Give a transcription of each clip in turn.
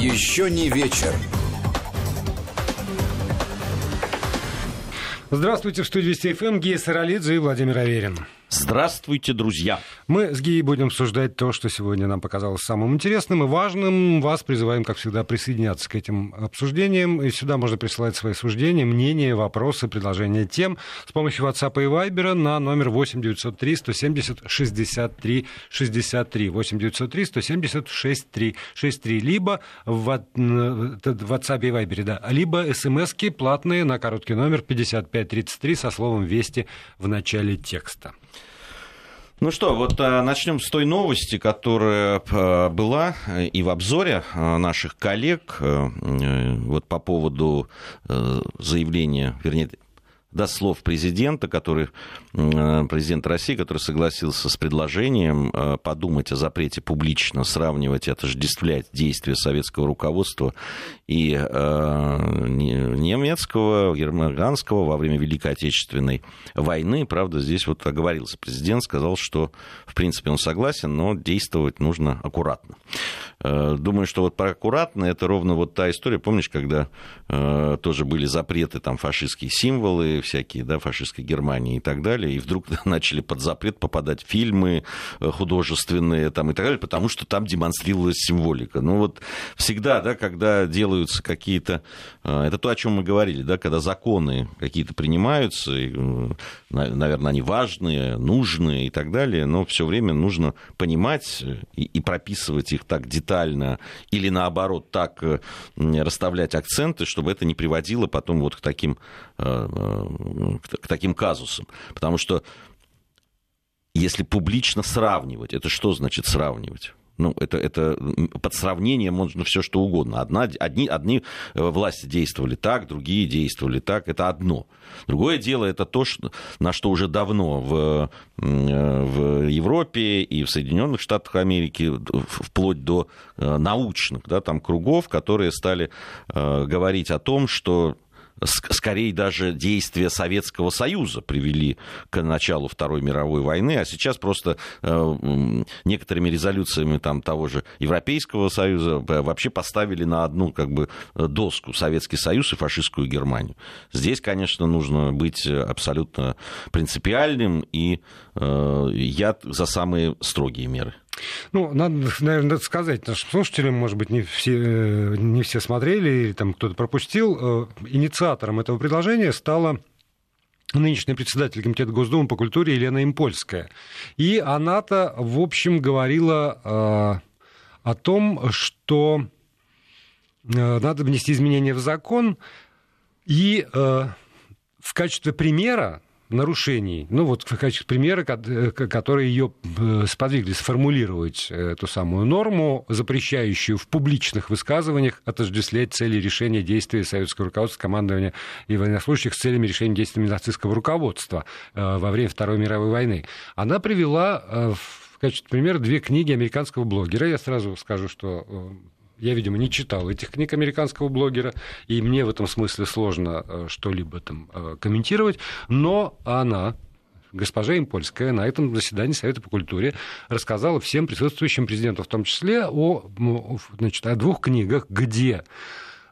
Еще не вечер. Здравствуйте, в студии Вести ФМ, Гея Саралидзе и Владимир Аверин. Здравствуйте, друзья! Мы с Гией будем обсуждать то, что сегодня нам показалось самым интересным и важным. Вас призываем, как всегда, присоединяться к этим обсуждениям. И сюда можно присылать свои суждения, мнения, вопросы, предложения тем с помощью WhatsApp и Viber на номер 8 903 170 63 63. 8 903 170 63 63. Либо в WhatsApp и Viber, да. Либо смски платные на короткий номер 5533 со словом «Вести» в начале текста. Ну что, вот а, начнем с той новости, которая а, была э, и в обзоре наших коллег э, вот по поводу э, заявления, вернее, до слов президента, который, э, президент России, который согласился с предложением э, подумать о запрете публично сравнивать, отождествлять действия советского руководства и э, немецкого, германского во время Великой Отечественной войны. Правда, здесь вот оговорился президент, сказал, что, в принципе, он согласен, но действовать нужно аккуратно. Думаю, что вот про аккуратно это ровно вот та история, помнишь, когда тоже были запреты, там, фашистские символы, всякие, да, фашистской Германии и так далее, и вдруг начали под запрет попадать фильмы э, художественные там и так далее, потому что там демонстрировалась символика. Ну вот всегда, да, когда делаются какие-то, э, это то, о чем мы говорили, да, когда законы какие-то принимаются, и, э, наверное, они важные, нужные и так далее, но все время нужно понимать и, и прописывать их так детально или наоборот так расставлять акценты, чтобы это не приводило потом вот к таким к таким казусам. Потому что если публично сравнивать, это что значит сравнивать? Ну, это, это под сравнение можно все что угодно. Одна, одни, одни э, власти действовали так, другие действовали так. Это одно. Другое дело это то, что, на что уже давно в, э, в Европе и в Соединенных Штатах Америки, вплоть до э, научных да, там, кругов, которые стали говорить о том, что скорее даже действия Советского Союза привели к началу Второй мировой войны, а сейчас просто э, некоторыми резолюциями там, того же Европейского Союза вообще поставили на одну как бы, доску Советский Союз и фашистскую Германию. Здесь, конечно, нужно быть абсолютно принципиальным, и э, я за самые строгие меры. Ну, надо, наверное, сказать нашим слушателям, может быть, не все, э, не все смотрели, или там кто-то пропустил. Э, инициатором этого предложения стала нынешний председатель Комитета Госдумы по культуре Елена Импольская. И она-то, в общем, говорила э, о том, что надо внести изменения в закон, и в качестве примера нарушений. Ну вот в качестве примера, э, которые ее э, сподвигли сформулировать эту самую норму, запрещающую в публичных высказываниях отождествлять цели решения действий советского руководства, командования и военнослужащих с целями решения действий нацистского руководства э, во время Второй мировой войны. Она привела в качестве примера две книги американского блогера. Я сразу скажу, что я, видимо, не читал этих книг американского блогера, и мне в этом смысле сложно э, что-либо там э, комментировать, но она, госпожа Импольская на этом заседании Совета по культуре рассказала всем присутствующим президенту, в том числе о, значит, о двух книгах, где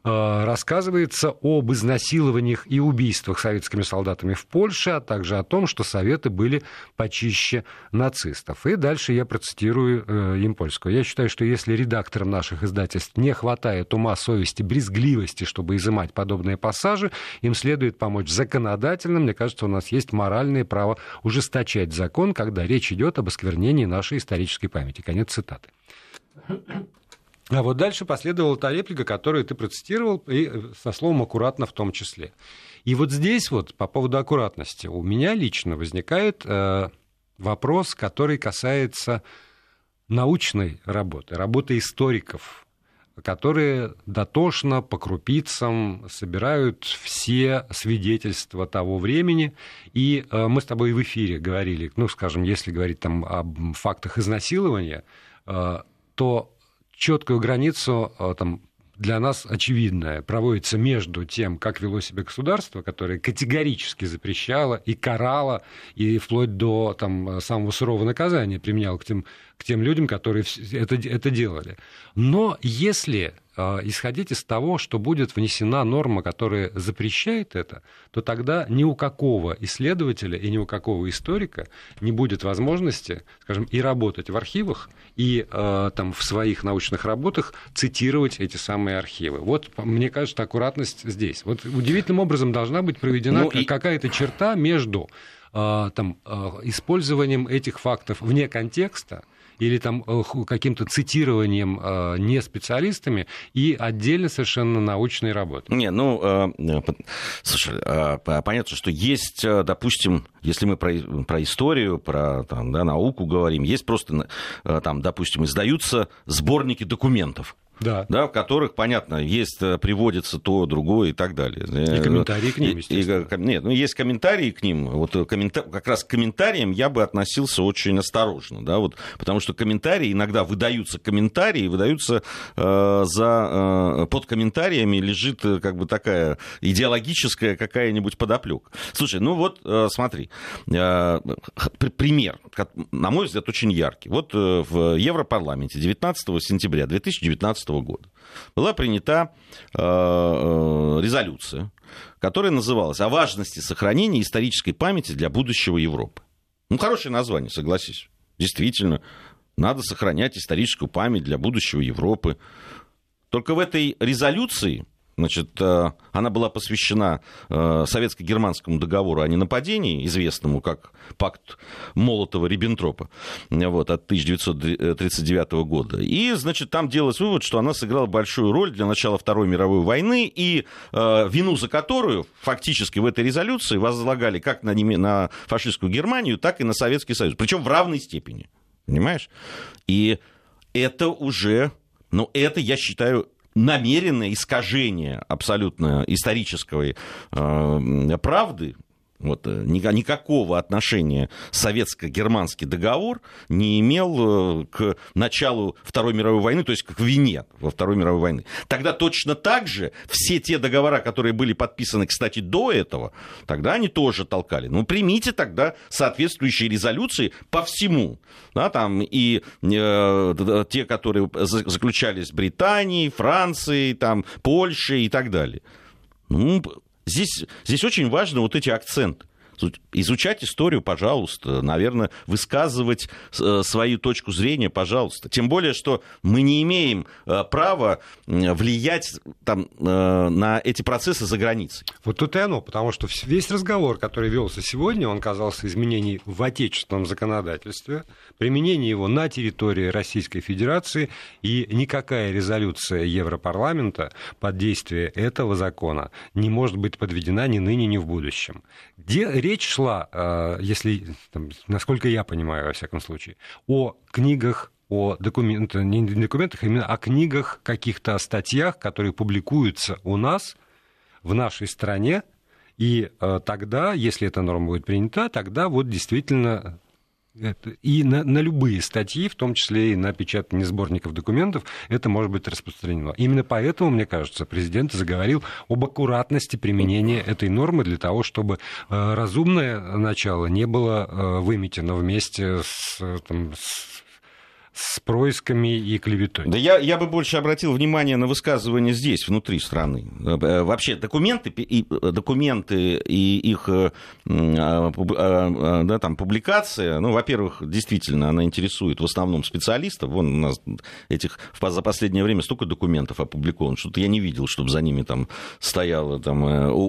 рассказывается об изнасилованиях и убийствах советскими солдатами в Польше, а также о том, что Советы были почище нацистов. И дальше я процитирую э, им польскую. Я считаю, что если редакторам наших издательств не хватает ума, совести, брезгливости, чтобы изымать подобные пассажи, им следует помочь законодательно. Мне кажется, у нас есть моральное право ужесточать закон, когда речь идет об осквернении нашей исторической памяти. Конец цитаты. А вот дальше последовала та реплика, которую ты процитировал, и э, со словом «аккуратно» в том числе. И вот здесь вот по поводу аккуратности у меня лично возникает э, вопрос, который касается научной работы, работы историков, которые дотошно по крупицам собирают все свидетельства того времени. И э, мы с тобой в эфире говорили, ну, скажем, если говорить там об фактах изнасилования, э, то четкую границу э, там, для нас очевидная проводится между тем, как вело себя государство, которое категорически запрещало и карало, и вплоть до там, самого сурового наказания применяло к тем, к тем людям, которые это, это делали. Но если исходить из того, что будет внесена норма, которая запрещает это, то тогда ни у какого исследователя и ни у какого историка не будет возможности, скажем, и работать в архивах, и э, там в своих научных работах цитировать эти самые архивы. Вот, мне кажется, аккуратность здесь. Вот удивительным образом должна быть проведена ну, и... какая-то черта между э, там, э, использованием этих фактов вне контекста, или там э, каким-то цитированием э, не специалистами и отдельно совершенно научной работы. Не, ну, э, слушай, понятно, что есть, допустим, если мы про, про историю, про там, да, науку говорим, есть просто, там, допустим, издаются сборники документов да. Да, в которых, понятно, есть, э, приводится то, другое и так далее. И комментарии к ним, естественно. И, нет, ну, есть комментарии к ним. Вот э, коммента... как раз к комментариям я бы относился очень осторожно, да, вот, потому что комментарии, иногда выдаются комментарии, выдаются э, за... Э, под комментариями лежит э, как бы такая идеологическая какая-нибудь подоплека. Слушай, ну вот, э, смотри, э, пример, на мой взгляд, очень яркий. Вот э, в Европарламенте 19 сентября 2019 2015 года была принята э, э, резолюция, которая называлась «О важности сохранения исторической памяти для будущего Европы». Ну, хорошее название, согласись. Действительно, надо сохранять историческую память для будущего Европы. Только в этой резолюции Значит, э, она была посвящена э, советско-германскому договору о ненападении, известному как пакт Молотова-Риббентропа вот, от 1939 года. И, значит, там делалось вывод, что она сыграла большую роль для начала Второй мировой войны, и э, вину за которую фактически в этой резолюции возлагали как на, на фашистскую Германию, так и на Советский Союз. Причем в равной степени. Понимаешь? И это уже, ну, это, я считаю, намеренное искажение абсолютно исторической э, правды, вот, э, никакого отношения советско-германский договор не имел э, к началу Второй мировой войны, то есть к вине во Второй мировой войны. Тогда точно так же все те договора, которые были подписаны, кстати, до этого, тогда они тоже толкали. Ну, примите тогда соответствующие резолюции по всему. Да, там и э, те, которые заключались Британией, Францией, там, Польшей и так далее. Ну, Здесь, здесь очень важны вот эти акценты. Изучать историю, пожалуйста, наверное, высказывать э, свою точку зрения, пожалуйста. Тем более, что мы не имеем э, права влиять там, э, на эти процессы за границей. Вот тут и оно, потому что весь разговор, который велся сегодня, он казался изменений в отечественном законодательстве, применение его на территории Российской Федерации, и никакая резолюция Европарламента под действие этого закона не может быть подведена ни ныне, ни в будущем. Где речь шла, э, если, там, насколько я понимаю, во всяком случае, о книгах о документах, не документах, а именно о книгах, каких-то статьях, которые публикуются у нас, в нашей стране, и э, тогда, если эта норма будет принята, тогда вот действительно и на, на любые статьи, в том числе и на печатание сборников документов, это может быть распространено. Именно поэтому, мне кажется, президент заговорил об аккуратности применения этой нормы для того, чтобы э, разумное начало не было э, выметено вместе с, там, с с происками и клеветой. Да я, я бы больше обратил внимание на высказывания здесь, внутри страны. Э, вообще документы и, э, документы и их э, а, а, да, там, публикация, ну, во-первых, действительно, она интересует в основном специалистов. Вон у нас этих за последнее время столько документов опубликовано, что-то я не видел, чтобы за ними там стояла там,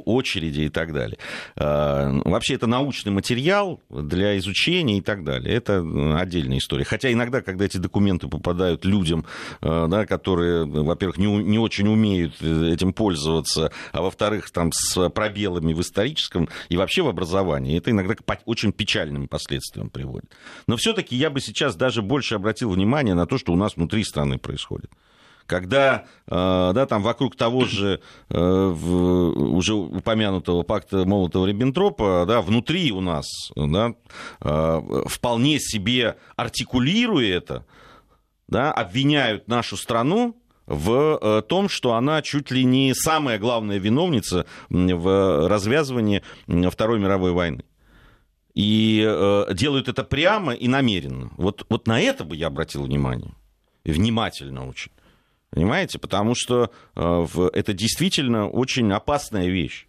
очереди и так далее. А, вообще это научный материал для изучения и так далее. Это отдельная история. Хотя иногда, когда эти эти документы попадают людям, э, да, которые, во-первых, не, не очень умеют э, этим пользоваться, а во-вторых, там, с пробелами в историческом и вообще в образовании, это иногда к очень печальным последствиям приводит. Но все-таки я бы сейчас даже больше обратил внимание на то, что у нас внутри страны происходит когда э, да, там вокруг того же уже упомянутого пакта Молотова-Риббентропа, да, внутри у нас, да, вполне себе артикулируя это, да, обвиняют нашу страну в э, том, что она чуть ли не самая главная виновница в развязывании Второй мировой войны. И э, делают это прямо и намеренно. Вот, вот на это бы я обратил внимание. Внимательно очень. Понимаете? Потому что это действительно очень опасная вещь.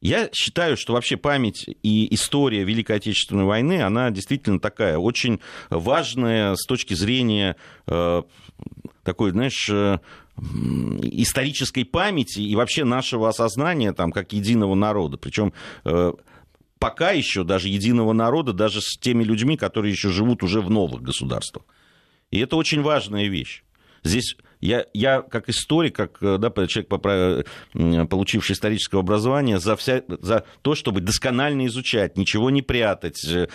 Я считаю, что вообще память и история Великой Отечественной войны, она действительно такая очень важная с точки зрения э, такой, знаешь, э, исторической памяти и вообще нашего осознания там, как единого народа. Причем э, пока еще даже единого народа, даже с теми людьми, которые еще живут уже в новых государствах. И это очень важная вещь. Здесь я, я как историк, как э, да, человек, получивший историческое образование, за, вся, за то, чтобы досконально изучать, ничего не прятать, э,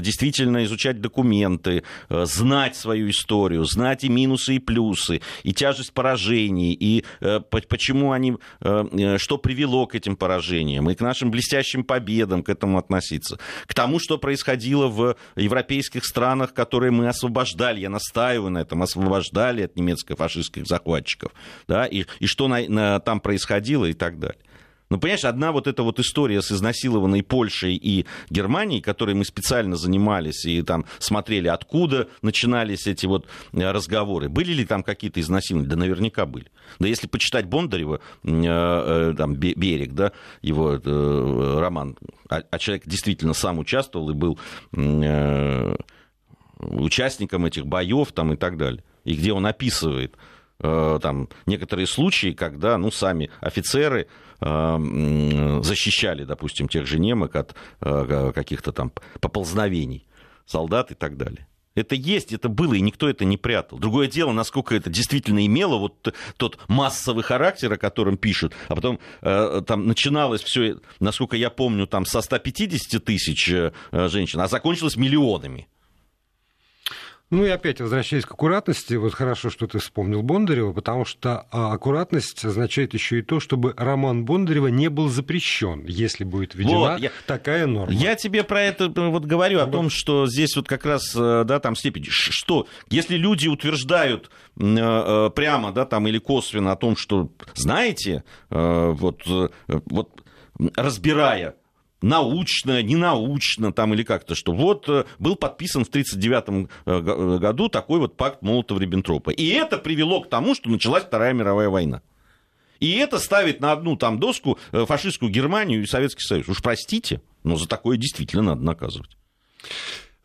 действительно изучать документы, э, знать свою историю, знать и минусы, и плюсы, и тяжесть поражений, и почему они, что привело к этим поражениям, и к нашим блестящим победам к этому относиться, к тому, что происходило в европейских странах, которые мы освобождали, я настаиваю на этом, освобождали от немецкого фашистских захватчиков, да, и, и что на, на, там происходило и так далее. Ну, понимаешь, одна вот эта вот история с изнасилованной Польшей и Германией, которой мы специально занимались и там смотрели, откуда начинались эти вот э, разговоры. Были ли там какие-то изнасилования? Да наверняка были. Да если почитать Бондарева, э, э, там, Берег, да, его роман, а, а человек действительно сам участвовал и был участником этих боев там и так далее и где он описывает э, там некоторые случаи, когда ну, сами офицеры э, защищали, допустим, тех же немок от э, каких-то там поползновений солдат и так далее. Это есть, это было, и никто это не прятал. Другое дело, насколько это действительно имело вот тот массовый характер, о котором пишут, а потом э, там начиналось все, насколько я помню, там со 150 тысяч э, женщин, а закончилось миллионами. Ну и опять возвращаясь к аккуратности, вот хорошо, что ты вспомнил Бондарева, потому что а, аккуратность означает еще и то, чтобы роман Бондарева не был запрещен, если будет введена вот, я, такая норма. Я тебе про это э, вот говорю, о том, что здесь вот как раз, э, да, там степень, что, если люди утверждают э, прямо, да, там или косвенно о том, что, знаете, вот, вот разбирая научно, ненаучно там или как-то, что вот э, был подписан в 1939 э, э, году такой вот пакт Молотова-Риббентропа. И это привело к тому, что началась Вторая мировая война. И это ставит на одну там доску фашистскую Германию и Советский Союз. Уж простите, но за такое действительно надо наказывать.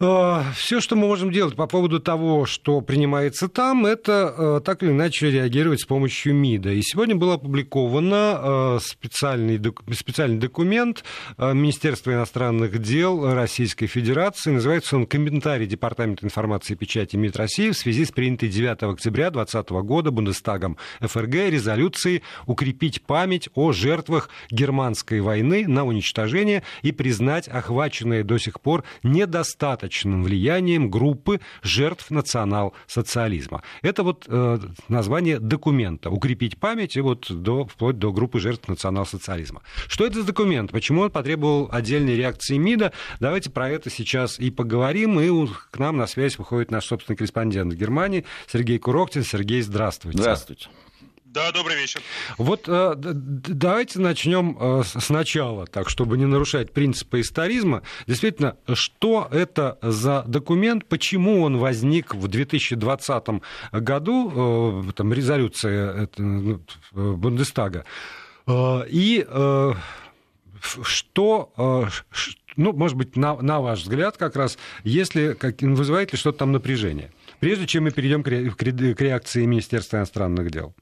Э, Все, что мы можем делать по поводу того, что принимается там, это э, так или иначе реагировать с помощью МИДа. И сегодня был опубликован э, специальный, специальный документ Министерства иностранных дел Российской Федерации. Называется он «Комментарий Департамента информации и печати МИД России в связи с принятой 9 октября 2020 года Бундестагом ФРГ резолюцией укрепить память о жертвах германской войны на уничтожение и признать охваченные до сих пор недостаточно достаточным влиянием группы жертв национал-социализма. Это вот э, название документа. Укрепить память и вот до, вплоть до группы жертв национал-социализма. Что это за документ? Почему он потребовал отдельной реакции МИДа? Давайте про это сейчас и поговорим. И к нам на связь выходит наш собственный корреспондент в Германии Сергей Куроктин. Сергей, здравствуйте. Здравствуйте. Да, добрый вечер. Вот э, давайте начнем э, сначала, так, чтобы не нарушать принципы историзма. Действительно, что это за документ, почему он возник в 2020 году, э, там резолюция ну, Бундестага, и что, ну, может быть, на, на ваш взгляд, как раз, если как, вызывает ли что-то там напряжение? Прежде чем мы перейдем к, ре, к реакции Министерства иностранных дел.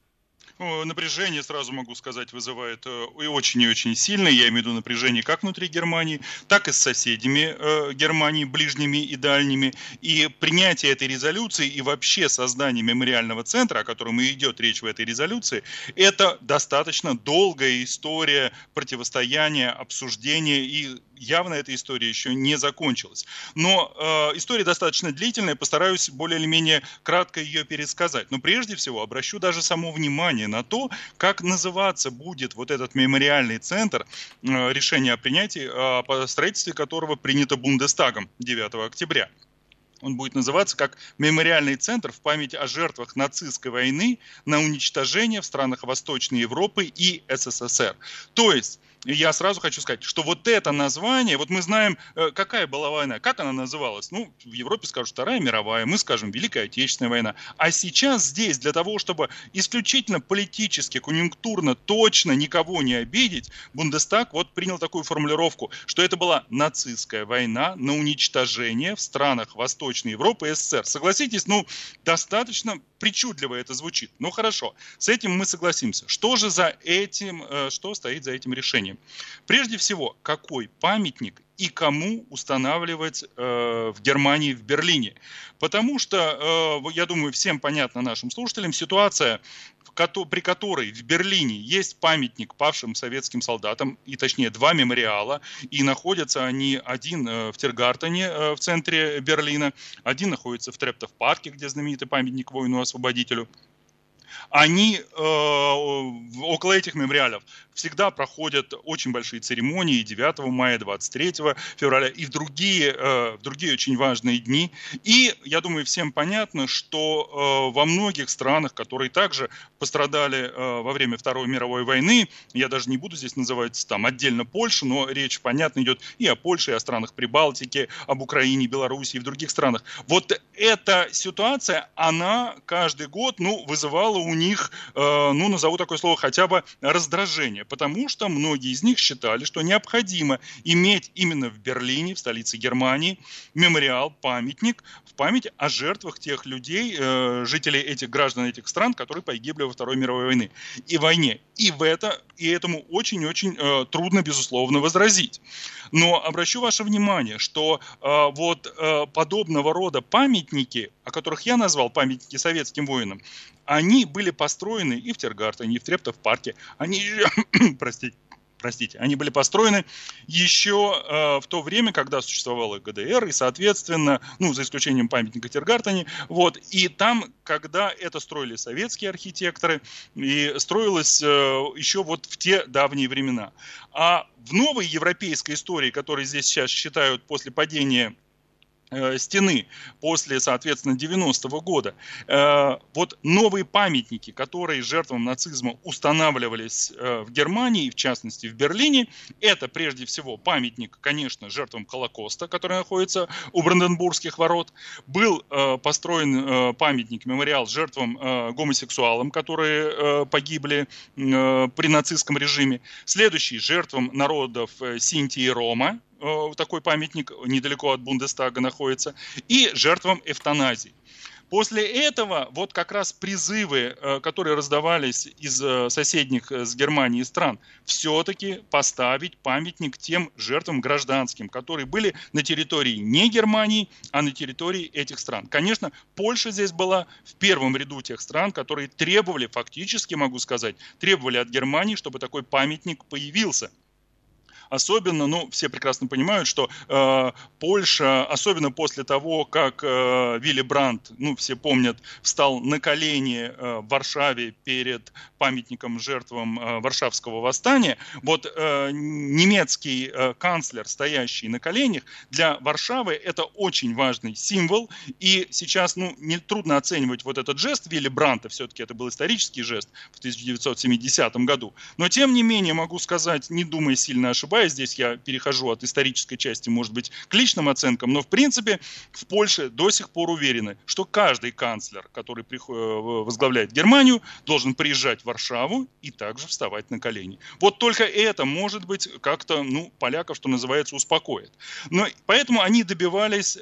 Ну, напряжение, сразу могу сказать, вызывает э, и очень и очень сильное. Я имею в виду напряжение как внутри Германии, так и с соседями э, Германии, ближними и дальними. И принятие этой резолюции и вообще создание мемориального центра, о котором и идет речь в этой резолюции, это достаточно долгая история противостояния, обсуждения и явно эта история еще не закончилась. Но э, история достаточно длительная, постараюсь более или менее кратко ее пересказать. Но прежде всего обращу даже само внимание на то, как называться будет вот этот мемориальный центр, э, решение о принятии, э, по строительстве которого принято Бундестагом 9 октября. Он будет называться как «Мемориальный центр в память о жертвах нацистской войны на уничтожение в странах Восточной Европы и СССР». То есть я сразу хочу сказать, что вот это название, вот мы знаем, э, какая была война, как она называлась. Ну, в Европе скажут Вторая мировая, мы скажем Великая Отечественная война. А сейчас здесь для того, чтобы исключительно политически, конъюнктурно, точно никого не обидеть, Бундестаг вот принял такую формулировку, что это была нацистская война на уничтожение в странах Восточной Европы и СССР. Согласитесь, ну, достаточно причудливо это звучит. Ну хорошо, с этим мы согласимся. Что же за этим, э, что стоит за этим решением? Прежде всего, какой памятник и кому устанавливать э, в Германии, в Берлине. Потому что, э, я думаю, всем понятно нашим слушателям, ситуация, при которой в Берлине есть памятник павшим советским солдатам, и точнее два мемориала, и находятся они один э, в Тергартене э, в центре Берлина, один находится в Трептов-парке, где знаменитый памятник воину-освободителю, они э, около этих мемориалов всегда проходят очень большие церемонии 9 мая, 23 февраля и в другие, э, в другие очень важные дни. И я думаю, всем понятно, что э, во многих странах, которые также пострадали э, во время Второй мировой войны, я даже не буду здесь называть там отдельно Польшу, но речь, понятно, идет и о Польше, и о странах Прибалтики, об Украине, Беларуси и в других странах. Вот эта ситуация, она каждый год ну, вызывала у них, ну, назову такое слово, хотя бы раздражение потому что многие из них считали, что необходимо иметь именно в Берлине, в столице Германии, мемориал, памятник в память о жертвах тех людей, э, жителей этих граждан этих стран, которые погибли во Второй мировой войны и войне. И в это, и этому очень-очень э, трудно, безусловно, возразить. Но обращу ваше внимание, что э, вот э, подобного рода памятники, о которых я назвал памятники советским воинам, они были построены и в Тергартене, и в Трептов-парке. Они, простите, простите, они были построены еще э, в то время, когда существовала ГДР, и, соответственно, ну, за исключением памятника Тергартене, вот, и там, когда это строили советские архитекторы, и строилось э, еще вот в те давние времена. А в новой европейской истории, которую здесь сейчас считают после падения стены после, соответственно, 90-го года. Э, вот новые памятники, которые жертвам нацизма устанавливались э, в Германии, в частности в Берлине, это прежде всего памятник, конечно, жертвам Холокоста, который находится у Бранденбургских ворот. Был построен памятник, мемориал жертвам гомосексуалам, которые погибли при нацистском режиме. Следующий жертвам народов Синтии и Рома, Э, такой памятник недалеко от Бундестага находится, и жертвам эвтаназии. После этого вот как раз призывы, э, которые раздавались из э, соседних с Германией стран, все-таки поставить памятник тем жертвам гражданским, которые были на территории не Германии, а на территории этих стран. Конечно, Польша здесь была в первом ряду тех стран, которые требовали, фактически могу сказать, требовали от Германии, чтобы такой памятник появился – Особенно, ну, все прекрасно понимают, что э, Польша, особенно после того, как э, Вилли Брандт, ну, все помнят, встал на колени э, в Варшаве перед памятником жертвам э, Варшавского восстания, вот э, немецкий э, канцлер, стоящий на коленях, для Варшавы это очень важный символ, и сейчас, ну, не трудно оценивать вот этот жест Вилли Бранта, все-таки это был исторический жест в 1970 году, но тем не менее могу сказать, не думая сильно ошибаюсь, здесь я перехожу от исторической части, может быть, к личным оценкам, но в принципе в Польше до сих пор уверены, что каждый канцлер, который возглавляет Германию, должен приезжать в Варшаву и также вставать на колени. Вот только это, может быть, как-то, ну, поляков, что называется, успокоит. Но поэтому они добивались э,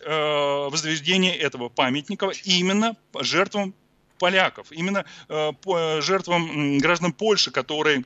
возведения этого памятника именно жертвам поляков, именно э, жертвам граждан Польши, которые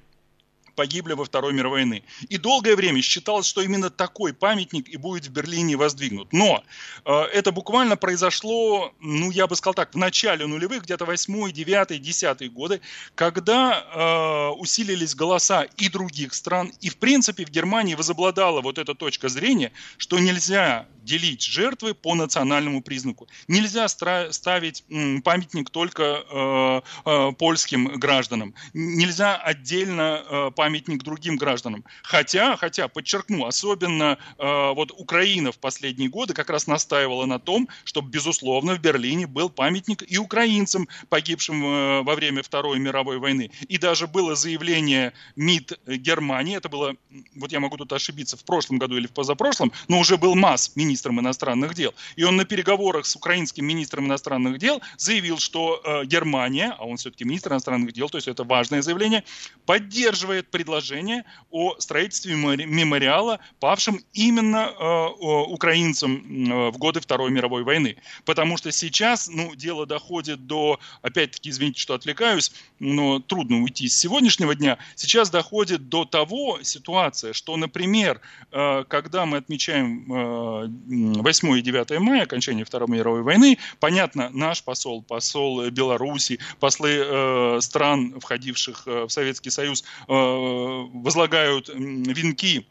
погибли во Второй мировой войны. И долгое время считалось, что именно такой памятник и будет в Берлине воздвигнут. Но э, это буквально произошло, ну, я бы сказал так, в начале нулевых, где-то 8, 9, 10 годы, когда э, усилились голоса и других стран, и, в принципе, в Германии возобладала вот эта точка зрения, что нельзя делить жертвы по национальному признаку. Нельзя ставить памятник только э, э, польским гражданам. Нельзя отдельно э, памятник другим гражданам. Хотя, хотя, подчеркну, особенно вот Украина в последние годы как раз настаивала на том, чтобы, безусловно, в Берлине был памятник и украинцам, погибшим во время Второй мировой войны. И даже было заявление МИД Германии, это было, вот я могу тут ошибиться, в прошлом году или в позапрошлом, но уже был МАС, министром иностранных дел. И он на переговорах с украинским министром иностранных дел заявил, что э, Германия, а он все-таки министр иностранных дел, то есть это важное заявление, поддерживает предложение о строительстве мемориала павшим именно э, украинцам э, в годы Второй мировой войны. Потому что сейчас, ну, дело доходит до, опять-таки, извините, что отвлекаюсь, но трудно уйти с сегодняшнего дня, сейчас доходит до того ситуация, что, например, когда мы отмечаем 8 и 9 мая, окончание Второй мировой войны, понятно, наш посол, посол Беларуси, послы э, стран, входивших э, в Советский Союз, э, возлагают венки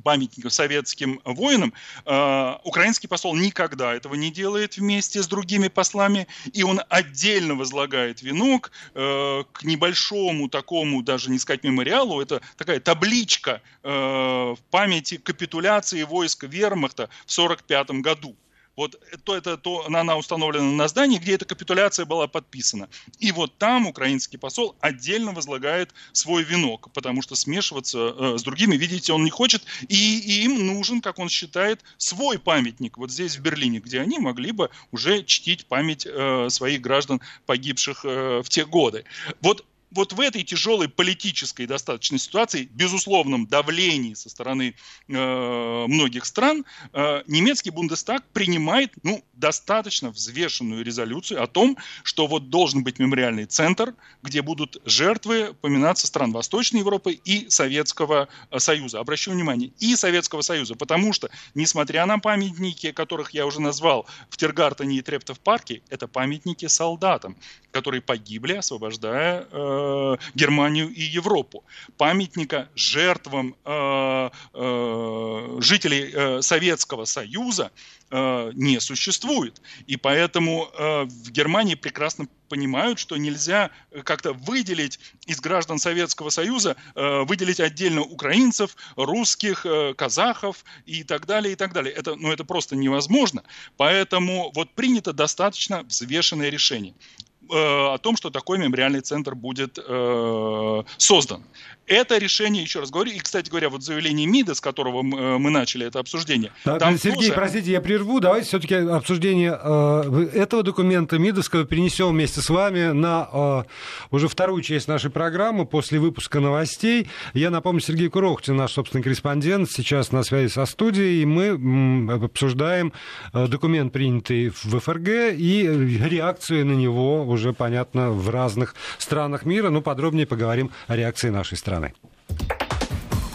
памятников советским воинам, э, украинский посол никогда этого не делает вместе с другими послами, и он отдельно возлагает венок э, к небольшому такому, даже не сказать мемориалу, это такая табличка э, в памяти капитуляции войск вермахта в 1945 году. Вот то, это, то она установлена на здании, где эта капитуляция была подписана. И вот там украинский посол отдельно возлагает свой венок, потому что смешиваться э, с другими, видите, он не хочет, и им нужен, как он считает, свой памятник вот здесь, в Берлине, где они могли бы уже чтить память э, своих граждан, погибших э, в те годы. Вот вот в этой тяжелой политической достаточной ситуации, безусловном давлении со стороны э, многих стран, э, немецкий Бундестаг принимает ну, достаточно взвешенную резолюцию о том, что вот должен быть мемориальный центр, где будут жертвы поминаться стран Восточной Европы и Советского э, Союза. Обращу внимание, и Советского Союза, потому что, несмотря на памятники, которых я уже назвал в Тергартене и Трептов парке, это памятники солдатам, которые погибли, освобождая э, Германию и Европу. Памятника жертвам э, э, жителей э, Советского Союза э, не существует. И поэтому э, в Германии прекрасно понимают, что нельзя как-то выделить из граждан Советского Союза, э, выделить отдельно украинцев, русских, э, казахов и так далее, и так далее. Это, ну, это просто невозможно. Поэтому вот принято достаточно взвешенное решение. Э, о том, что такой мемориальный центр будет э, создан. Это решение, еще раз говорю, и, кстати говоря, вот заявление МИДа, с которого мы, мы начали это обсуждение. Да, там Сергей, тоже... простите, я прерву. Давайте все-таки обсуждение э, этого документа МИДовского перенесем вместе с вами на э, уже вторую часть нашей программы после выпуска новостей. Я напомню, Сергей Курохтин, наш собственный корреспондент, сейчас на связи со студией, и мы м, обсуждаем э, документ, принятый в ФРГ, и реакцию на него уже понятно в разных странах мира. Ну, подробнее поговорим о реакции нашей страны.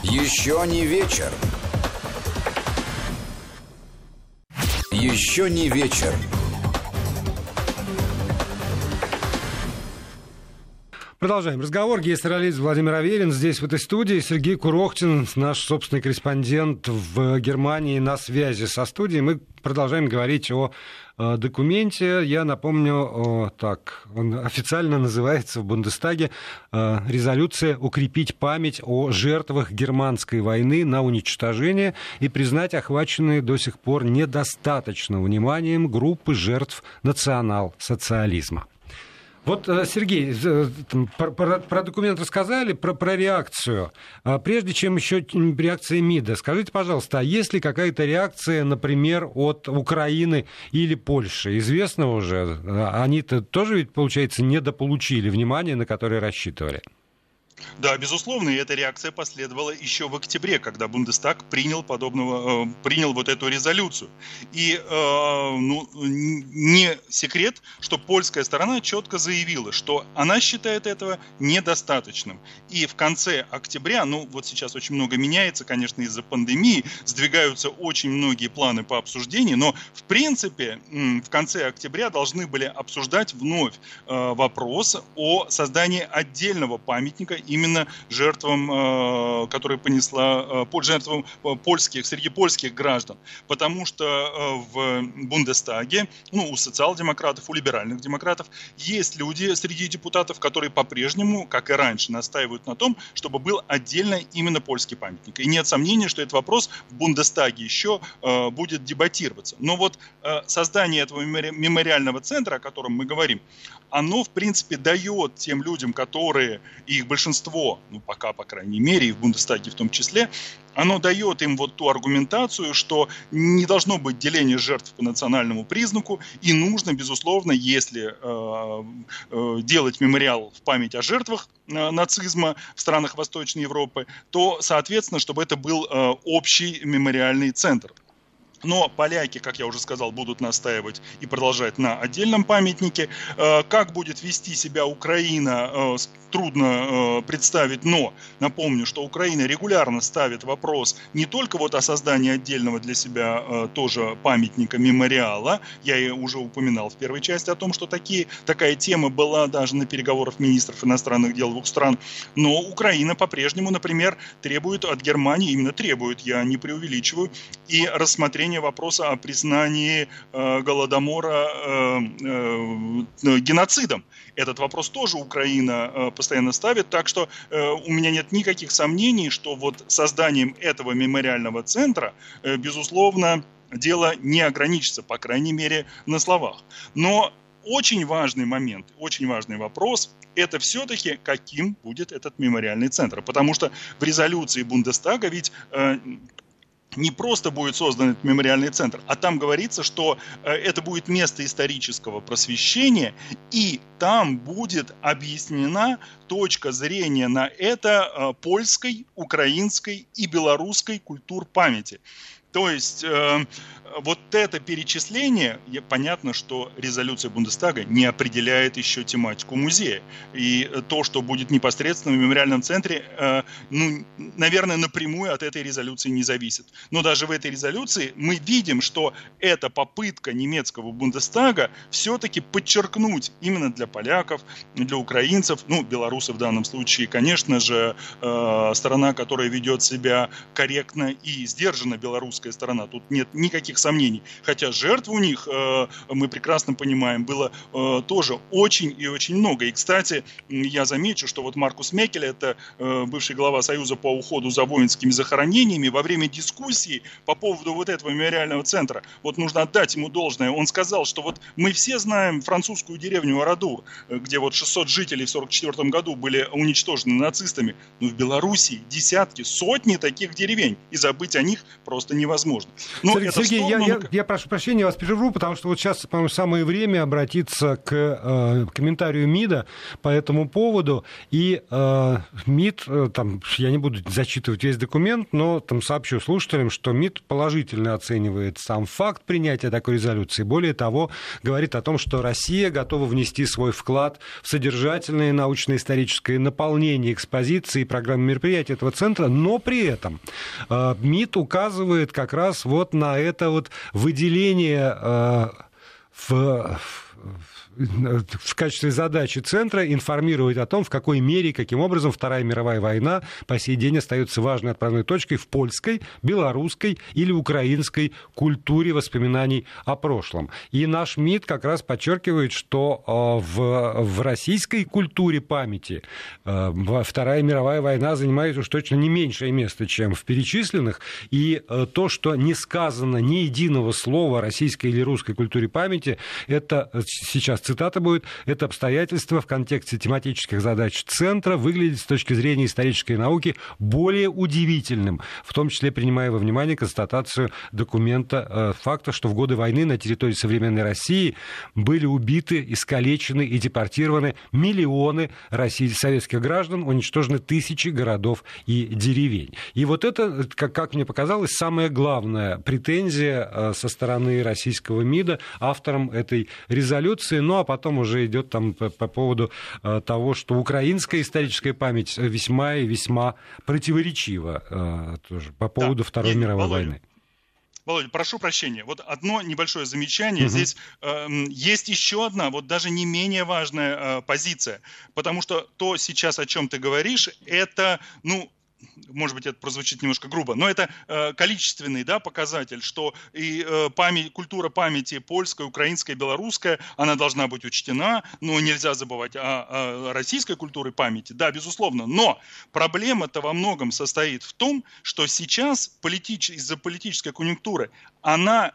Еще не вечер. Еще не вечер. Продолжаем разговор. Гейстералист Владимир Аверин здесь, в этой студии. Сергей Курохтин, наш собственный корреспондент в Германии, на связи со студией. Мы продолжаем говорить о документе. Я напомню, так, он официально называется в Бундестаге э, резолюция «Укрепить память о жертвах германской войны на уничтожение и признать охваченные до сих пор недостаточно вниманием группы жертв национал-социализма». Вот, э, Сергей, про, про, про документ рассказали, про, про реакцию. А прежде чем еще реакция МИДа, скажите, пожалуйста, а есть ли какая-то реакция, например, от Украины или Польши? Известно уже, а они-то тоже ведь, получается, недополучили внимание, на которое рассчитывали. Да, безусловно, и эта реакция последовала еще в октябре, когда Бундестаг принял подобного, э, принял вот эту резолюцию. И э, ну, не секрет, что польская сторона четко заявила, что она считает этого недостаточным. И в конце октября, ну вот сейчас очень много меняется, конечно, из-за пандемии, сдвигаются очень многие планы по обсуждению, но в принципе в конце октября должны были обсуждать вновь э, вопрос о создании отдельного памятника именно жертвам, которые понесла, жертвам польских, среди польских граждан. Потому что в Бундестаге, ну, у социал-демократов, у либеральных демократов есть люди среди депутатов, которые по-прежнему, как и раньше, настаивают на том, чтобы был отдельно именно польский памятник. И нет сомнения, что этот вопрос в Бундестаге еще будет дебатироваться. Но вот создание этого мемориального центра, о котором мы говорим, оно, в принципе, дает тем людям, которые, и их большинство, ну, пока, по крайней мере, и в Бундестаге в том числе, оно дает им вот ту аргументацию, что не должно быть деления жертв по национальному признаку, и нужно, безусловно, если э, э, делать мемориал в память о жертвах э, нацизма в странах Восточной Европы, то, соответственно, чтобы это был э, общий мемориальный центр. Но поляки, как я уже сказал, будут настаивать и продолжать на отдельном памятнике. Э, как будет вести себя Украина, э, трудно э, представить, но напомню, что Украина регулярно ставит вопрос не только вот о создании отдельного для себя тоже памятника, мемориала. Я и уже упоминал в первой части о том, что такие, такая тема была даже на переговорах министров иностранных дел двух стран. Но Украина по-прежнему, например, требует от Германии, именно требует, я не преувеличиваю, и рассмотрение решение вопроса о признании э, Голодомора э, э, геноцидом. Этот вопрос тоже Украина э, постоянно ставит, так что э, у меня нет никаких сомнений, что вот созданием этого мемориального центра, э, безусловно, дело не ограничится, по крайней мере, на словах. Но очень важный момент, очень важный вопрос – это все-таки каким будет этот мемориальный центр. Потому что в резолюции Бундестага ведь э, не просто будет создан этот мемориальный центр, а там говорится, что э, это будет место исторического просвещения, и там будет объяснена точка зрения на это э, польской, украинской и белорусской культур памяти. То есть э, вот это перечисление, понятно, что резолюция Бундестага не определяет еще тематику музея. И то, что будет непосредственно в мемориальном центре, э, ну, наверное, напрямую от этой резолюции не зависит. Но даже в этой резолюции мы видим, что эта попытка немецкого Бундестага все-таки подчеркнуть именно для поляков, для украинцев, ну, белорусов в данном случае, конечно же, э, сторона, которая ведет себя корректно и сдержанно, белорусская сторона. Тут нет никаких сомнений. Хотя жертв у них, э, мы прекрасно понимаем, было э, тоже очень и очень много. И, кстати, я замечу, что вот Маркус Мекель, это э, бывший глава Союза по уходу за воинскими захоронениями, во время дискуссии по поводу вот этого мемориального центра, вот нужно отдать ему должное, он сказал, что вот мы все знаем французскую деревню Арадур, где вот 600 жителей в 1944 году были уничтожены нацистами, но в Белоруссии десятки, сотни таких деревень, и забыть о них просто невозможно. Но Сергей, это Сергей я, я, я прошу прощения, я вас перерву, потому что вот сейчас, по-моему, самое время обратиться к э, комментарию МИДа по этому поводу. И э, МИД, э, там, я не буду зачитывать весь документ, но там сообщу слушателям, что МИД положительно оценивает сам факт принятия такой резолюции. Более того, говорит о том, что Россия готова внести свой вклад в содержательное научно-историческое наполнение экспозиции и программы мероприятий этого центра, но при этом э, МИД указывает как раз вот на это вот выделение э, в в качестве задачи центра информировать о том, в какой мере и каким образом Вторая мировая война по сей день остается важной отправной точкой в польской, белорусской или украинской культуре воспоминаний о прошлом. И наш МИД как раз подчеркивает, что э, в, в российской культуре памяти э, Вторая мировая война занимает уж точно не меньшее место, чем в перечисленных. И э, то, что не сказано ни единого слова российской или русской культуре памяти, это сейчас цитата будет, это обстоятельство в контексте тематических задач Центра выглядит с точки зрения исторической науки более удивительным, в том числе принимая во внимание констатацию документа э, факта, что в годы войны на территории современной России были убиты, искалечены и депортированы миллионы российских советских граждан, уничтожены тысячи городов и деревень. И вот это, как, как мне показалось, самая главная претензия э, со стороны российского МИДа авторам этой резолюции. Но ну, а потом уже идет там по, по поводу э, того, что украинская историческая память весьма и весьма противоречива э, тоже по поводу да, Второй и, мировой Володя, войны. Володя, прошу прощения. Вот одно небольшое замечание. Угу. Здесь э, есть еще одна, вот даже не менее важная э, позиция. Потому что то сейчас, о чем ты говоришь, это, ну, может быть, это прозвучит немножко грубо, но это э, количественный да, показатель, что и э, память, культура памяти польская, украинская, белорусская, она должна быть учтена, но нельзя забывать о, о российской культуре памяти, да, безусловно, но проблема-то во многом состоит в том, что сейчас политич, из-за политической конъюнктуры она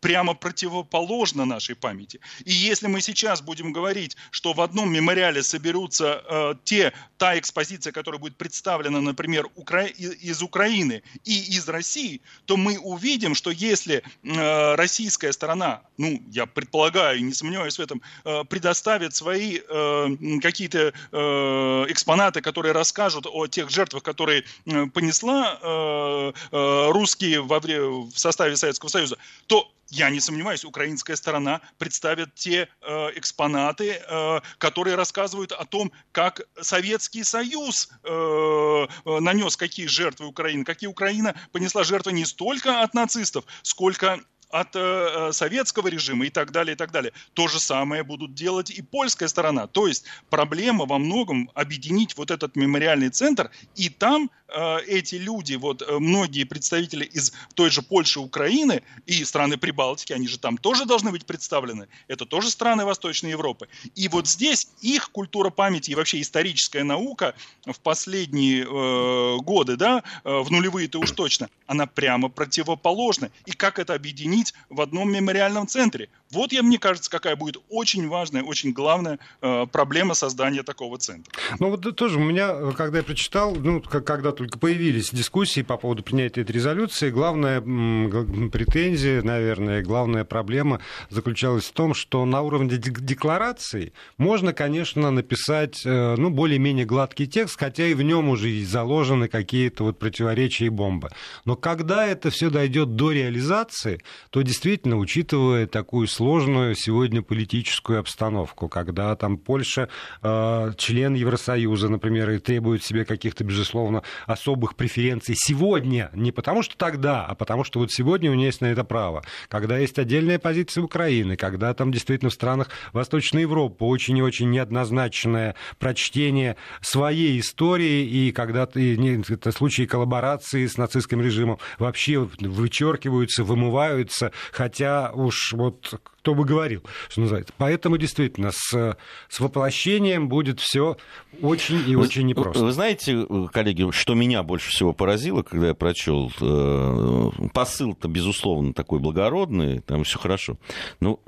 прямо противоположно нашей памяти. И если мы сейчас будем говорить, что в одном мемориале соберутся э, те, та экспозиция, которая будет представлена, например, Укра... из Украины и из России, то мы увидим, что если э, российская сторона, ну, я предполагаю, не сомневаюсь в этом, э, предоставит свои э, какие-то э, экспонаты, которые расскажут о тех жертвах, которые э, понесла э, э, русские во, в составе Советского Союза, то я не сомневаюсь, украинская сторона представит те э, экспонаты, э, которые рассказывают о том, как Советский Союз э, э нанес какие жертвы Украины, какие Украина понесла жертвы не столько от нацистов, сколько от э, э, советского режима и так далее, и так далее. То же самое будут делать и польская сторона. То есть проблема во многом объединить вот этот мемориальный центр, и там э, эти люди, вот э, многие представители из той же Польши, Украины и страны Прибалтики, они же там тоже должны быть представлены. Это тоже страны Восточной Европы. И вот здесь их культура памяти и вообще историческая наука в последние э, годы, да, э, в нулевые-то уж точно, она прямо противоположна. И как это объединить объединить в одном мемориальном центре. Вот, я, мне кажется, какая будет очень важная, очень главная э, проблема создания такого центра. Ну вот тоже у меня, когда я прочитал, ну, когда только появились дискуссии по поводу принятия этой резолюции, главная претензия, наверное, главная проблема заключалась в том, что на уровне декларации можно, конечно, написать, э, ну, более-менее гладкий текст, хотя и в нем уже и заложены какие-то вот противоречия и бомбы. Но когда это все дойдет до реализации, то действительно, учитывая такую сложную сегодня политическую обстановку, когда там Польша, э, член Евросоюза, например, и требует себе каких-то, безусловно, особых преференций сегодня, не потому что тогда, а потому что вот сегодня у нее есть на это право, когда есть отдельная позиция Украины, когда там действительно в странах Восточной Европы очень и очень неоднозначное прочтение своей истории, и когда это случаи коллаборации с нацистским режимом вообще вычеркиваются, вымываются, хотя уж вот кто бы говорил, что называется. Поэтому действительно с, с воплощением будет все очень и очень непросто. Вы знаете, коллеги, что меня больше всего поразило, когда я прочел э, посыл-то, безусловно, такой благородный, там все хорошо. Ну,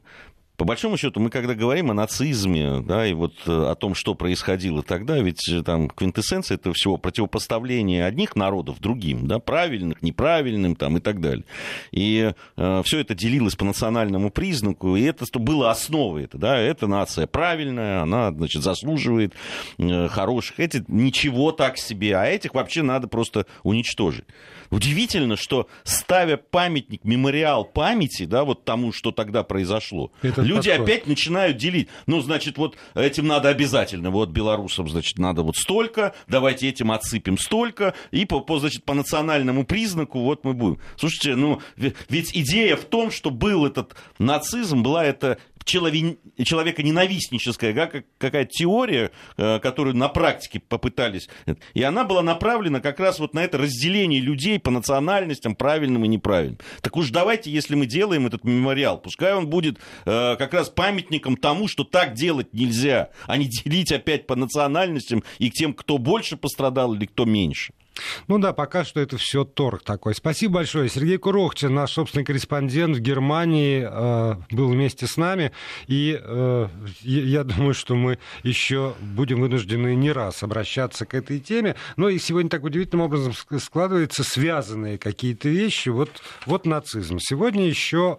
по большому счету, мы когда говорим о нацизме, да, и вот э, о том, что происходило тогда, ведь там квинтэссенция этого всего противопоставление одних народов другим, да, правильных, неправильным там и так далее. И э, все это делилось по национальному признаку, и это было основой, это, да, эта нация правильная, она, значит, заслуживает э, хороших, эти ничего так себе, а этих вообще надо просто уничтожить. Удивительно, что ставя памятник, мемориал памяти, да, вот тому, что тогда произошло, Это люди подход. опять начинают делить. Ну, значит, вот этим надо обязательно, вот белорусам, значит, надо вот столько, давайте этим отсыпем столько, и по, по, значит, по национальному признаку вот мы будем. Слушайте, ну, ведь идея в том, что был этот нацизм, была это человеконенавистническая да, какая-то теория, э, которую на практике попытались. И она была направлена как раз вот на это разделение людей по национальностям, правильным и неправильным. Так уж давайте, если мы делаем этот мемориал, пускай он будет э, как раз памятником тому, что так делать нельзя, а не делить опять по национальностям и к тем, кто больше пострадал или кто меньше. Ну да, пока что это все торг такой. Спасибо большое. Сергей Курохтин, наш собственный корреспондент в Германии, э, был вместе с нами. И э, я думаю, что мы еще будем вынуждены не раз обращаться к этой теме. Но и сегодня так удивительным образом складываются связанные какие-то вещи. Вот, вот нацизм. Сегодня еще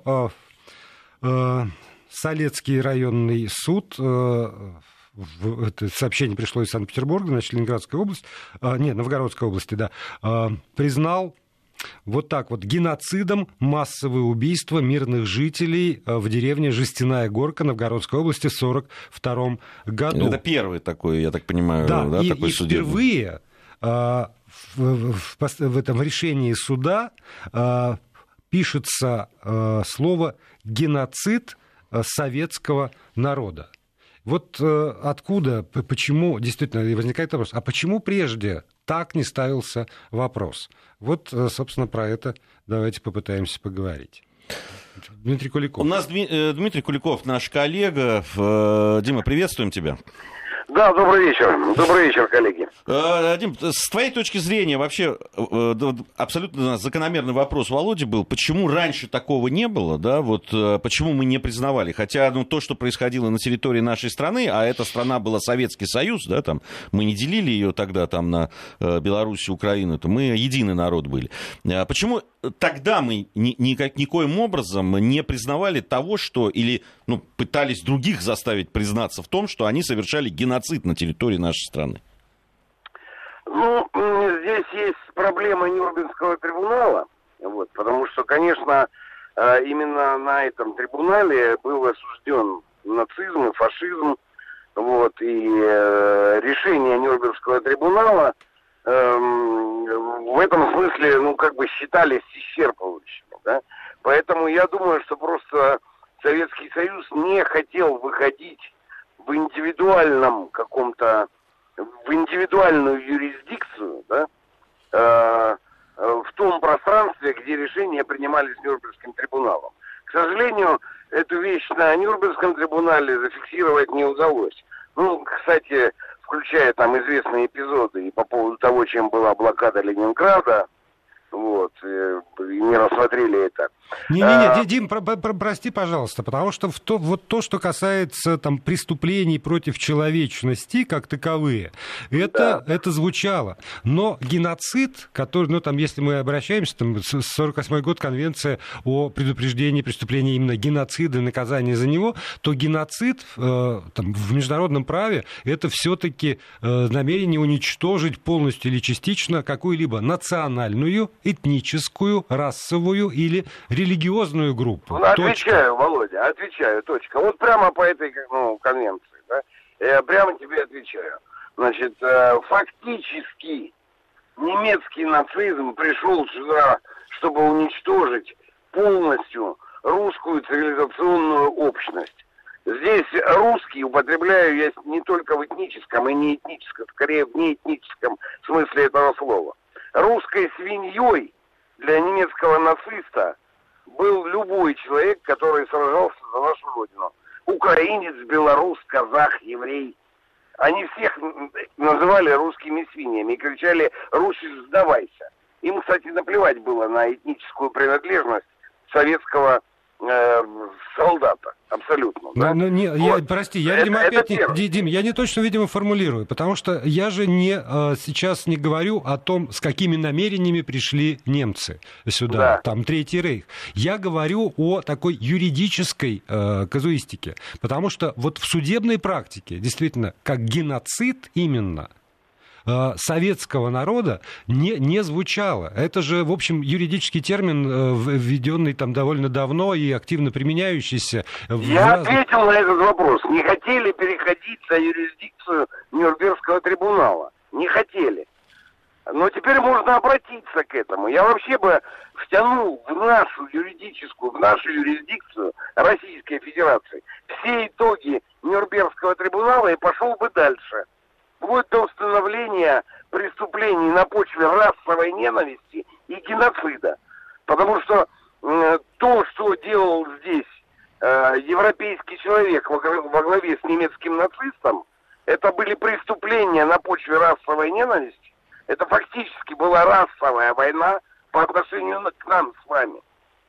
э, Солецкий районный суд в, это сообщение пришло из Санкт-Петербурга, значит, Ленинградская область, а, нет, Новгородской области, да, а, признал вот так вот геноцидом массовые убийства мирных жителей а, в деревне Жестяная Горка Новгородской области в 1942 году. Это первый такой, я так понимаю, да, да и, такой и впервые а, в, в, в, в этом решении суда а, пишется э, слово геноцид э, советского народа. Вот э, откуда, почему, действительно, возникает вопрос, а почему прежде так не ставился вопрос? Вот, э, собственно, про это давайте попытаемся поговорить. Дмитрий Куликов. У нас э, Дмитрий Куликов, наш коллега. Дима, приветствуем тебя. Да, добрый вечер. Добрый вечер, коллеги. Э, Дим, с твоей точки зрения, вообще э, абсолютно закономерный вопрос Володи был, почему раньше такого не было, да, вот э, почему мы не признавали, хотя, ну, то, что происходило на территории нашей страны, а эта страна была Советский Союз, да, там, мы не делили ее тогда там на Беларусь и Украину, то мы единый народ были. Почему тогда мы ни, никак, никоим образом не признавали того, что, или ну, пытались других заставить признаться в том, что они совершали геноцид на территории нашей страны? Ну, здесь есть проблема Нюрнбергского трибунала, вот, потому что, конечно, э, именно на этом трибунале был осужден нацизм и фашизм, вот, и э, решение Нюрнбергского трибунала – эм, в этом смысле, ну, как бы считались исчерпывающими, да. Поэтому я думаю, что просто Советский Союз не хотел выходить в индивидуальном каком-то, в индивидуальную юрисдикцию, да, э, э, в том пространстве, где решения принимались Нюрнбергским трибуналом. К сожалению, эту вещь на Нюрнбергском трибунале зафиксировать не удалось. Ну, кстати, включая там известные эпизоды и по поводу того, чем была блокада Ленинграда, вот, и не рассмотрели это. Не-не-не, а... Дим, про, про, прости, пожалуйста, потому что в то, вот то, что касается там преступлений против человечности как таковые, это, да. это звучало. Но геноцид, который, ну там, если мы обращаемся, там, 48 год конвенция о предупреждении преступления именно геноцида и наказания за него, то геноцид э, там, в международном праве это все-таки э, намерение уничтожить полностью или частично какую-либо национальную этническую, расовую или религиозную группу. Ну, отвечаю, Володя, отвечаю, точка. Вот прямо по этой ну, конвенции, да, я прямо тебе отвечаю. Значит, э, фактически немецкий нацизм пришел сюда, чтобы уничтожить полностью русскую цивилизационную общность. Здесь русский употребляю я не только в этническом и не этническом, скорее в неэтническом смысле этого слова русской свиньей для немецкого нациста был любой человек, который сражался за нашу родину. Украинец, белорус, казах, еврей. Они всех называли русскими свиньями и кричали «Русь, сдавайся!». Им, кстати, наплевать было на этническую принадлежность советского э, солдата. Абсолютно. Да? Но, но не, вот. я, прости, я, это, видимо, опять не, Дим, я не точно, видимо, формулирую, потому что я же не э, сейчас не говорю о том, с какими намерениями пришли немцы сюда, да. там Третий Рейх. Я говорю о такой юридической э, казуистике, потому что вот в судебной практике действительно как геноцид именно Э, советского народа не, не звучало. Это же, в общем, юридический термин, э, введенный там довольно давно и активно применяющийся. Я разных... ответил на этот вопрос. Не хотели переходить за юрисдикцию Нюрнбергского трибунала. Не хотели. Но теперь можно обратиться к этому. Я вообще бы втянул в нашу юридическую, в нашу юрисдикцию Российской Федерации все итоги Нюрнбергского трибунала и пошел бы дальше вплоть до установления преступлений на почве расовой ненависти и геноцида. Потому что э, то, что делал здесь э, европейский человек во, во главе с немецким нацистом, это были преступления на почве расовой ненависти. Это фактически была расовая война по отношению к нам с вами.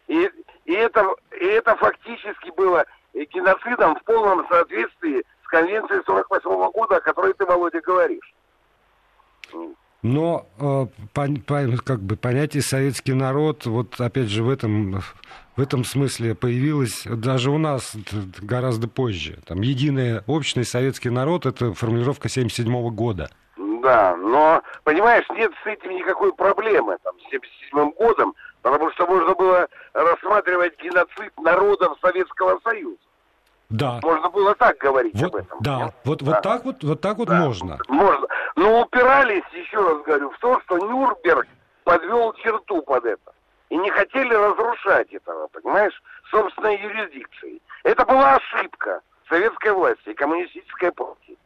И, и, это, и это фактически было геноцидом в полном соответствии конвенции 48 -го года, о которой ты, Володя, говоришь. Но э, по, по, как бы понятие советский народ, вот опять же в этом в этом смысле появилось даже у нас гораздо позже. Там единый общный советский народ это формулировка 77 -го года. Да, но понимаешь, нет с этим никакой проблемы там с 77 годом, потому что можно было рассматривать геноцид народов Советского Союза. Да. Можно было так говорить вот, об этом. Да, вот, да. вот так вот, вот так вот да. можно. Можно. Но упирались, еще раз говорю, в то, что Нюрнберг подвел черту под это. и не хотели разрушать этого, понимаешь, собственной юрисдикции. Это была ошибка советской власти и коммунистической партии.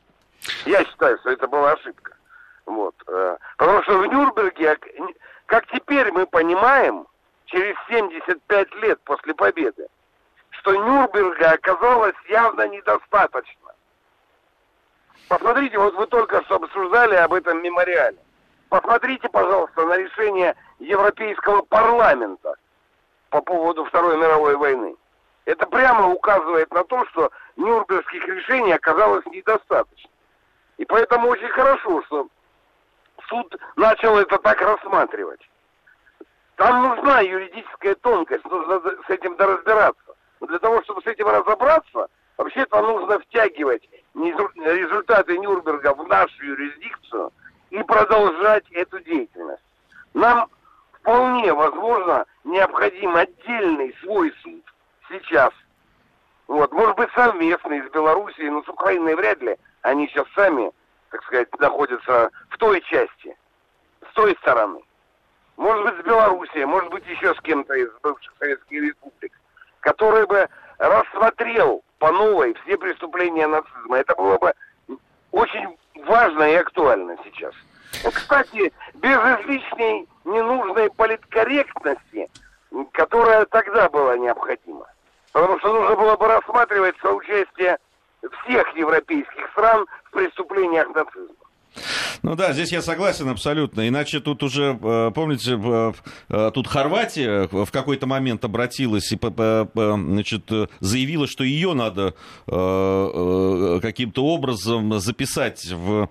Я считаю, что это была ошибка. Вот. Э, потому что в Нюрнберге, как теперь мы понимаем, через 75 лет после победы, что Нюрнберга оказалось явно недостаточно. Посмотрите, вот вы только что обсуждали об этом мемориале. Посмотрите, пожалуйста, на решение Европейского парламента по поводу Второй мировой войны. Это прямо указывает на то, что Нюрнбергских решений оказалось недостаточно. И поэтому очень хорошо, что суд начал это так рассматривать. Там нужна юридическая тонкость, нужно с этим доразбираться. Но для того, чтобы с этим разобраться, вообще-то нужно втягивать результаты Нюрнберга в нашу юрисдикцию и продолжать эту деятельность. Нам вполне возможно необходим отдельный свой суд сейчас. Вот, может быть, совместный с Белоруссией, но с Украиной вряд ли. Они сейчас сами, так сказать, находятся в той части, с той стороны. Может быть, с Белоруссией, может быть, еще с кем-то из бывших советских республик, который бы рассмотрел по новой все преступления нацизма. Это было бы очень важно и актуально сейчас. Кстати, без излишней ненужной политкорректности, которая тогда была необходима. Потому что нужно было бы рассматривать соучастие всех европейских стран в преступлениях нацизма. Ну да, здесь я согласен абсолютно. Иначе тут уже, э, помните, э, тут Хорватия в какой-то момент обратилась и значит, заявила, что ее надо э, каким-то образом записать в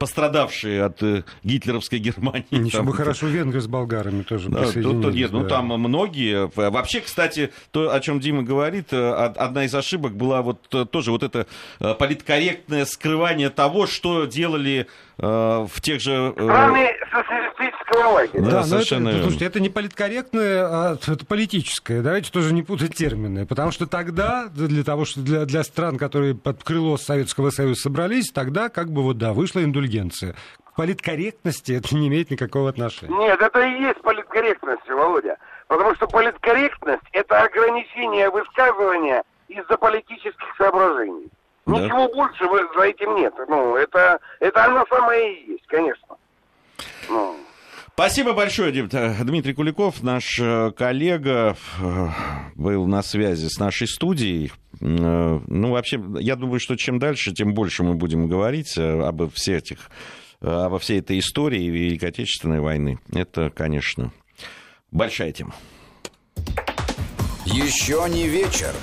пострадавшие от гитлеровской Германии. Ничего бы хорошо венгры с болгарами тоже да, тут, нет, ну, да. Ну там многие. Вообще, кстати, то, о чем Дима говорит, одна из ошибок была вот тоже вот это политкорректное скрывание того, что делали в тех же... Страны э, социалистического лагеря. Да, да совершенно это, слушайте, это не политкорректное, а это политическое. Давайте тоже не путать термины. Потому что тогда, для того, что для, для стран, которые под крыло Советского Союза собрались, тогда как бы вот, да, вышла индульгенция. К политкорректности это не имеет никакого отношения. Нет, это и есть политкорректность, Володя. Потому что политкорректность – это ограничение высказывания из-за политических соображений. Ничего да. больше за этим нет. Ну, это, это она самая и есть, конечно. Ну. Спасибо большое, Дмитрий Куликов, наш э, коллега, э, был на связи с нашей студией. Э, ну, вообще, я думаю, что чем дальше, тем больше мы будем говорить об всех этих, обо всей этой истории Великой Отечественной войны. Это, конечно, большая тема. Еще не вечер.